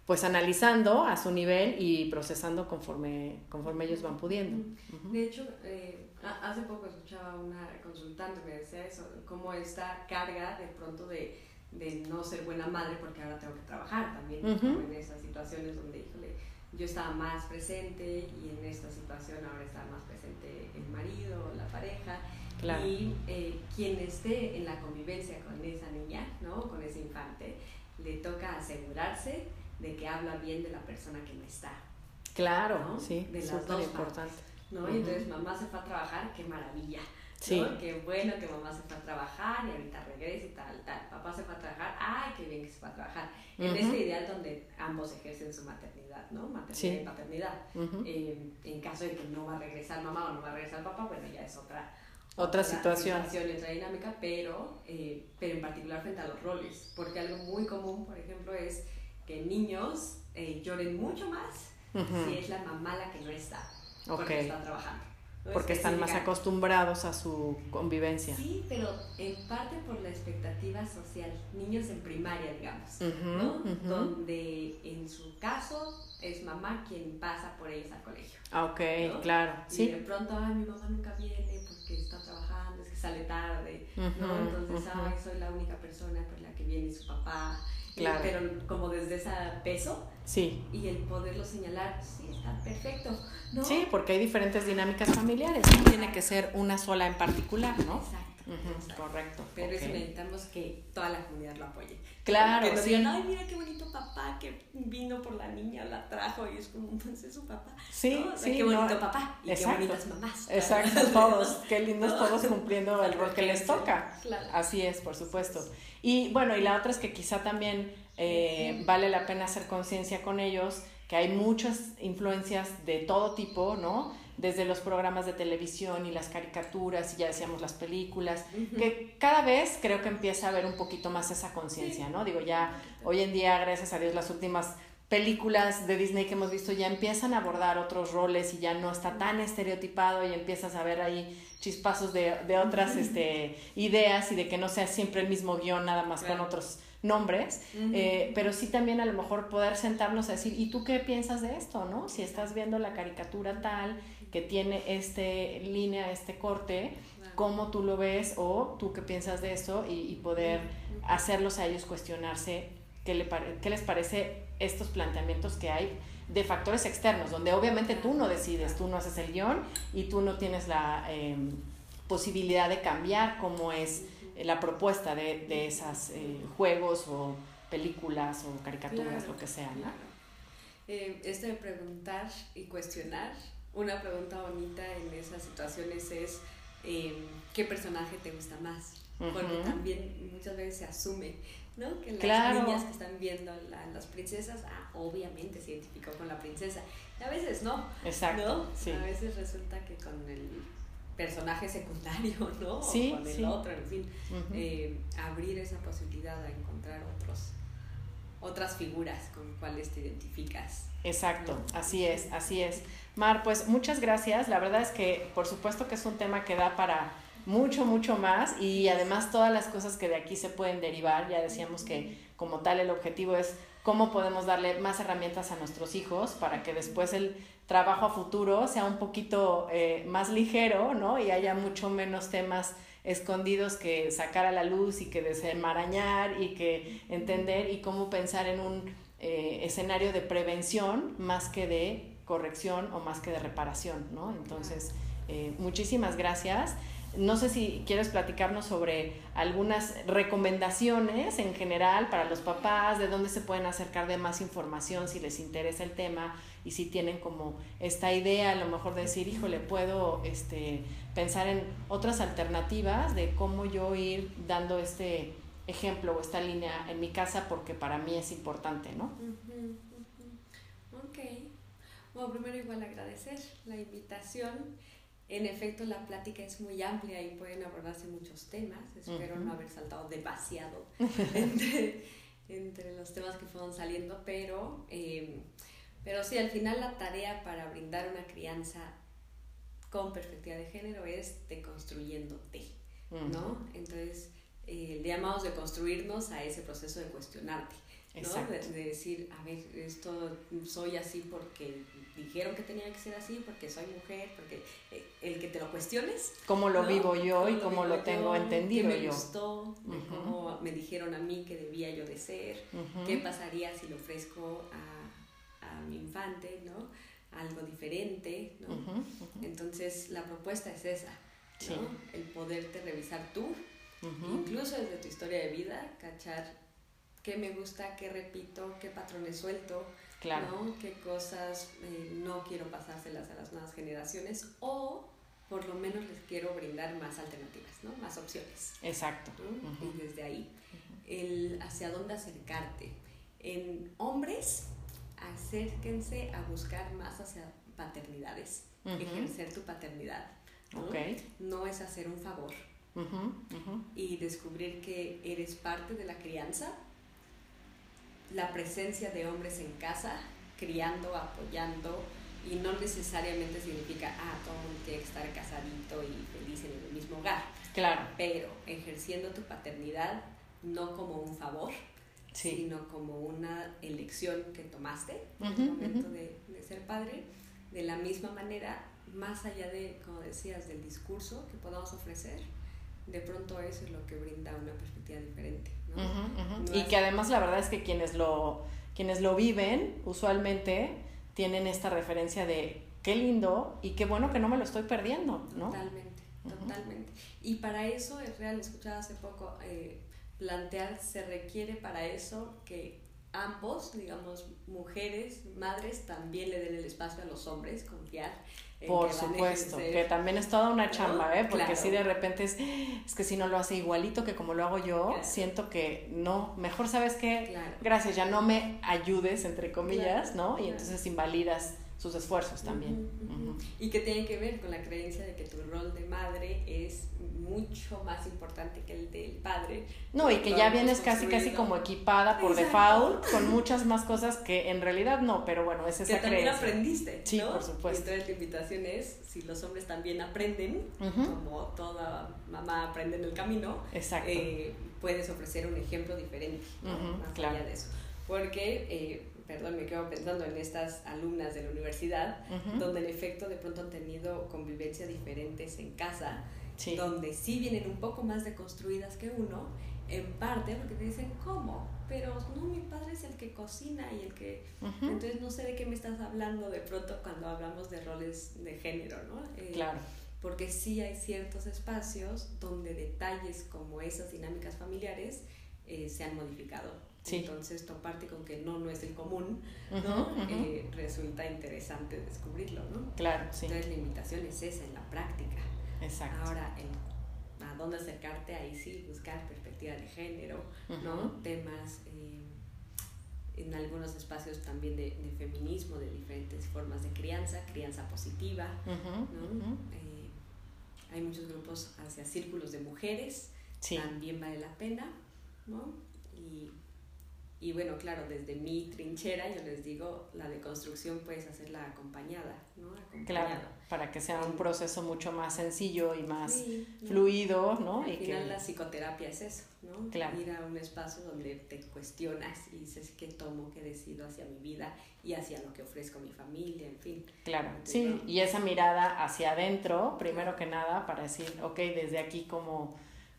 pues analizando a su nivel y procesando conforme, conforme ellos van pudiendo. De hecho, eh, hace poco escuchaba una consultante que decía eso, cómo esta carga de pronto de de no ser buena madre porque ahora tengo que trabajar también, como en esas situaciones donde, híjole, yo estaba más presente y en esta situación ahora está más presente el marido, la pareja. Y eh, quien esté en la convivencia con esa niña, ¿no? con ese infante, le toca asegurarse de que habla bien de la persona que no está. Claro, sí, de las dos importante. ¿no? Y entonces mamá se fue a trabajar, qué maravilla. Sí. Qué bueno que mamá se fue a trabajar y ahorita regresa y tal, tal. Papá se fue a trabajar, ay, qué bien que se fue a trabajar. En ese ideal donde ambos ejercen su maternidad, ¿no? Maternidad y paternidad. Eh, en caso de que no va a regresar mamá o no va a regresar papá, bueno, ya es otra, otra, situación. y otra dinámica, pero, eh, pero en particular frente a los roles. Porque algo muy común, por ejemplo, es que niños eh, lloren mucho más si es la mamá la que no está, porque está trabajando porque están más acostumbrados a su convivencia. Sí, pero en parte por la expectativa social, niños en primaria, digamos, ¿no? Donde en su caso es mamá quien pasa por ellos al colegio. Ah, ok, claro. Y de pronto, ay, mi mamá nunca viene porque está trabajando, es que sale tarde, ¿no? Entonces, ay, soy la única persona por la que viene su papá. Claro. pero como desde ese peso. Sí. Y el poderlo señalar, sí, está perfecto. ¿no? Sí, porque hay diferentes dinámicas familiares, no tiene que ser una sola en particular, ¿no? Exacto. Correcto. Pero eso necesitamos que toda la comunidad lo apoye. Claro. Que nos digan, ay, mira qué bonito papá que vino por la niña, la trajo y es como, entonces su papá. Sí, sí. Qué bonito papá y qué bonitas mamás. Exacto, todos. Qué lindos todos cumpliendo el rol que les toca. Claro. Así es, por supuesto. Y bueno, y la otra es que quizá también eh, vale la pena hacer conciencia con ellos que hay muchas influencias de todo tipo, ¿no? Desde los programas de televisión y las caricaturas y ya decíamos las películas, que cada vez creo que empieza a haber un poquito más esa conciencia, ¿no? Digo, ya hoy en día, gracias a Dios, las últimas películas de Disney que hemos visto ya empiezan a abordar otros roles y ya no está tan estereotipado y empiezas a ver ahí chispazos de, de otras este, ideas y de que no sea siempre el mismo guion, nada más con otros nombres, eh, pero sí también a lo mejor poder sentarnos a decir, ¿y tú qué piensas de esto? ¿no? Si estás viendo la caricatura tal que tiene este línea, este corte, ¿cómo tú lo ves o tú qué piensas de eso? Y, poder hacerlos a ellos cuestionarse qué, le qué les parece estos planteamientos que hay de factores externos, donde obviamente tú no decides, tú no haces el guion y tú no tienes la em, posibilidad de cambiar cómo es la propuesta de, de esos eh, juegos o películas o caricaturas, lo que sea, ¿no? Eh, esto de preguntar y cuestionar, una pregunta bonita en esas situaciones es em, ¿qué personaje te gusta más? Porque también muchas veces se asume ¿no? Que las niñas que están viendo las princesas, ah, obviamente se identificó con la princesa. Y a veces no. Exacto. A veces resulta que con el personaje secundario, ¿no? o con el otro, en fin. Eh, abrir esa posibilidad a encontrar otros otras figuras con cuales te identificas. Exacto, así es, así es. Mar, pues muchas gracias. La verdad es que por supuesto que es un tema que da para mucho, mucho más y además todas las cosas que de aquí se pueden derivar. Ya decíamos que como tal el objetivo es cómo podemos darle más herramientas a nuestros hijos para que después el trabajo a futuro sea un poquito eh, más ligero, ¿no? Y haya mucho menos temas escondidos que sacar a la luz y que desenmarañar y que entender y cómo pensar en un eh, escenario de prevención más que de corrección o más que de reparación, ¿no? Entonces, eh, muchísimas gracias. No sé si quieres platicarnos sobre algunas recomendaciones en general para los papás, de dónde se pueden acercar de más información si les interesa el tema y si tienen como esta idea a lo mejor de decir, híjole, puedo este, pensar en otras alternativas de cómo yo ir dando este ejemplo o esta línea en mi casa porque para mí es importante, ¿no? Ok. Bueno, primero igual agradecer la invitación. En efecto, la plática es muy amplia y pueden abordarse muchos temas. Espero no haber saltado demasiado entre, entre, los temas que fueron saliendo, pero, eh, pero sí, al final la tarea para brindar una crianza con perspectiva de género es deconstruyéndote, ¿no? Entonces, eh, le llamamos de construirnos a ese proceso de cuestionarte. ¿no? De, decir, a ver, esto soy así porque dijeron que tenía que ser así, porque soy mujer, porque eh, el que te lo cuestiones. Cómo lo vivo yo y cómo lo, tengo entendido qué me yo. gustó, cómo me dijeron a mí que debía yo de ser, qué pasaría si le ofrezco a, a mi infante, ¿no? Algo diferente, ¿no? Entonces la propuesta es esa, ¿no? El poderte revisar tú, incluso desde tu historia de vida, cachar qué me gusta, qué repito, qué patrones suelto, ¿no? qué cosas eh, no quiero pasárselas a las nuevas generaciones o por lo menos les quiero brindar más alternativas, ¿no? más opciones. Exacto. Y desde ahí, el hacia dónde acercarte. En hombres, acérquense a buscar más hacia paternidades, ejercer tu paternidad. ¿no? no es hacer un favor. Y descubrir que eres parte de la crianza la presencia de hombres en casa, criando, apoyando, y no necesariamente significa, ah, todo el mundo tiene que estar casadito y feliz en el mismo hogar. Claro. Pero ejerciendo tu paternidad no como un favor, sino como una elección que tomaste en el momento de, de, ser padre, de la misma manera, más allá de, como decías, del discurso que podamos ofrecer, de pronto eso es lo que brinda una perspectiva diferente. y que además la verdad es que quienes lo, quienes lo viven usualmente tienen esta referencia de qué lindo y qué bueno que no me lo estoy perdiendo, ¿no? Totalmente, totalmente. Y para eso es real, escuchaba hace poco, eh, plantear, se requiere para eso que ambos, digamos, mujeres, madres, también le den el espacio a los hombres, confiar por supuesto, que también es toda una chamba, ¿eh? Porque si de repente es, es que si no lo hace igualito que como lo hago yo, siento que no, mejor sabes que, gracias, ya no me ayudes, entre comillas, ¿no? Y entonces invalidas sus esfuerzos también. Y que tiene que ver con la creencia de que tu rol de madre es mucho más importante que el del padre. No, y que ya vienes casi casi como equipada por default con muchas más cosas que en realidad no, pero bueno, es esa que también aprendiste. Sí, por supuesto. Y entonces la invitación es, si los hombres también aprenden, como toda mamá aprende en el camino, eh, puedes ofrecer un ejemplo diferente, más allá de eso. Porque... Eh, perdón, me quedo pensando en estas alumnas de la universidad, donde en efecto de pronto han tenido convivencias diferentes en casa, donde sí vienen un poco más deconstruidas que uno, en parte porque te dicen, ¿cómo? Pero no, mi padre es el que cocina y el que... Entonces no sé de qué me estás hablando de pronto cuando hablamos de roles de género, ¿no? Eh, claro. Porque sí hay ciertos espacios donde detalles como esas dinámicas familiares eh, se han modificado. Entonces, toparte con que no, no es el común, ¿no? Eh, resulta interesante descubrirlo, ¿no? Claro, sí. Entonces, la invitación es esa, en la práctica. Exacto. Ahora, a dónde acercarte, ahí sí, buscar perspectiva de género, ¿no? Temas, eh, en algunos espacios también de, de, feminismo, de diferentes formas de crianza, crianza positiva, ¿no? Eh, hay muchos grupos hacia círculos de mujeres, también vale la pena, ¿no? Y y bueno, claro, desde mi trinchera yo les digo, la deconstrucción puedes hacerla acompañada, ¿no? Claro, para que sea un proceso mucho más sencillo y más fluido, ¿no? Al y final la psicoterapia es eso, ¿no? Claro. Ir a un espacio donde te cuestionas y dices qué tomo, qué decido hacia mi vida y hacia lo que ofrezco a mi familia, en fin. Claro, sí, y esa mirada hacia adentro, primero que nada, para decir, ok, desde aquí cómo,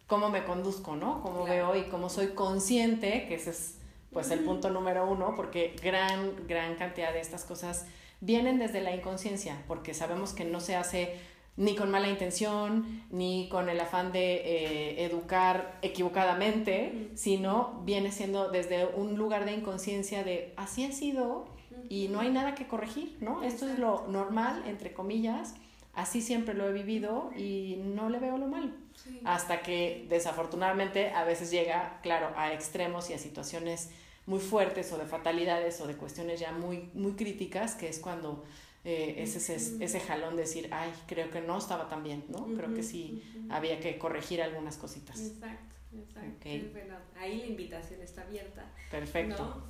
cómo me conduzco, ¿no? Cómo veo y cómo soy consciente, que ese es pues el punto número uno, porque gran, gran cantidad de estas cosas vienen desde la inconsciencia, porque sabemos que no se hace ni con mala intención, ni con el afán de eh, educar equivocadamente, sino viene siendo desde un lugar de inconsciencia de así ha sido y no hay nada que corregir, ¿no? Esto es lo normal, entre comillas, así siempre lo he vivido y no le veo lo malo. Hasta que desafortunadamente a veces llega, claro, a extremos y a situaciones muy fuertes o de fatalidades o de cuestiones ya muy, muy críticas, que es cuando eh, ese, ese, ese, jalón de decir, ay, creo que no estaba tan bien, ¿no? Creo que sí había que corregir algunas cositas. Exacto, exacto. Bueno, ahí la invitación está abierta. Perfecto.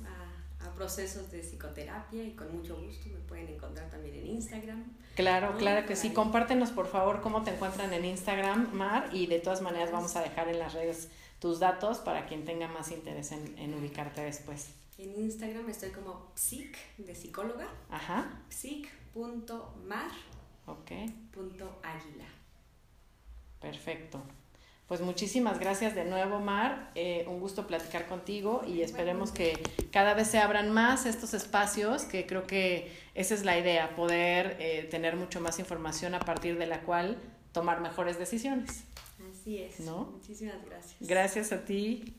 A, procesos de psicoterapia y con mucho gusto me pueden encontrar también en Instagram. Claro, claro que sí. Compártenos por favor cómo te encuentran en Instagram, Mar, y de todas maneras vamos a dejar en las redes tus datos para quien tenga más interés en, ubicarte después. En Instagram estoy como psic de psicóloga. Ajá. psic.mar. Ok. Punto águila. Perfecto. Pues muchísimas gracias de nuevo, Mar. Eh, un gusto platicar contigo y esperemos que cada vez se abran más estos espacios, que creo que esa es la idea, poder eh, tener mucho más información a partir de la cual tomar mejores decisiones. Así es. ¿No? Muchísimas gracias. Gracias a ti.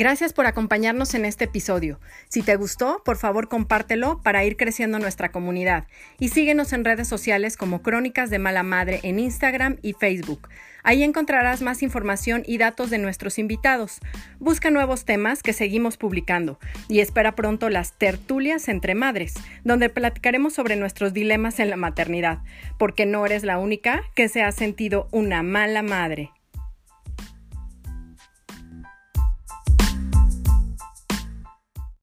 Gracias por acompañarnos en este episodio. Si te gustó, por favor compártelo para ir creciendo nuestra comunidad y síguenos en redes sociales como Crónicas de Mala Madre en Instagram y Facebook. Ahí encontrarás más información y datos de nuestros invitados. Busca nuevos temas que seguimos publicando y espera pronto las tertulias entre madres, donde platicaremos sobre nuestros dilemas en la maternidad, porque no eres la única que se ha sentido una mala madre.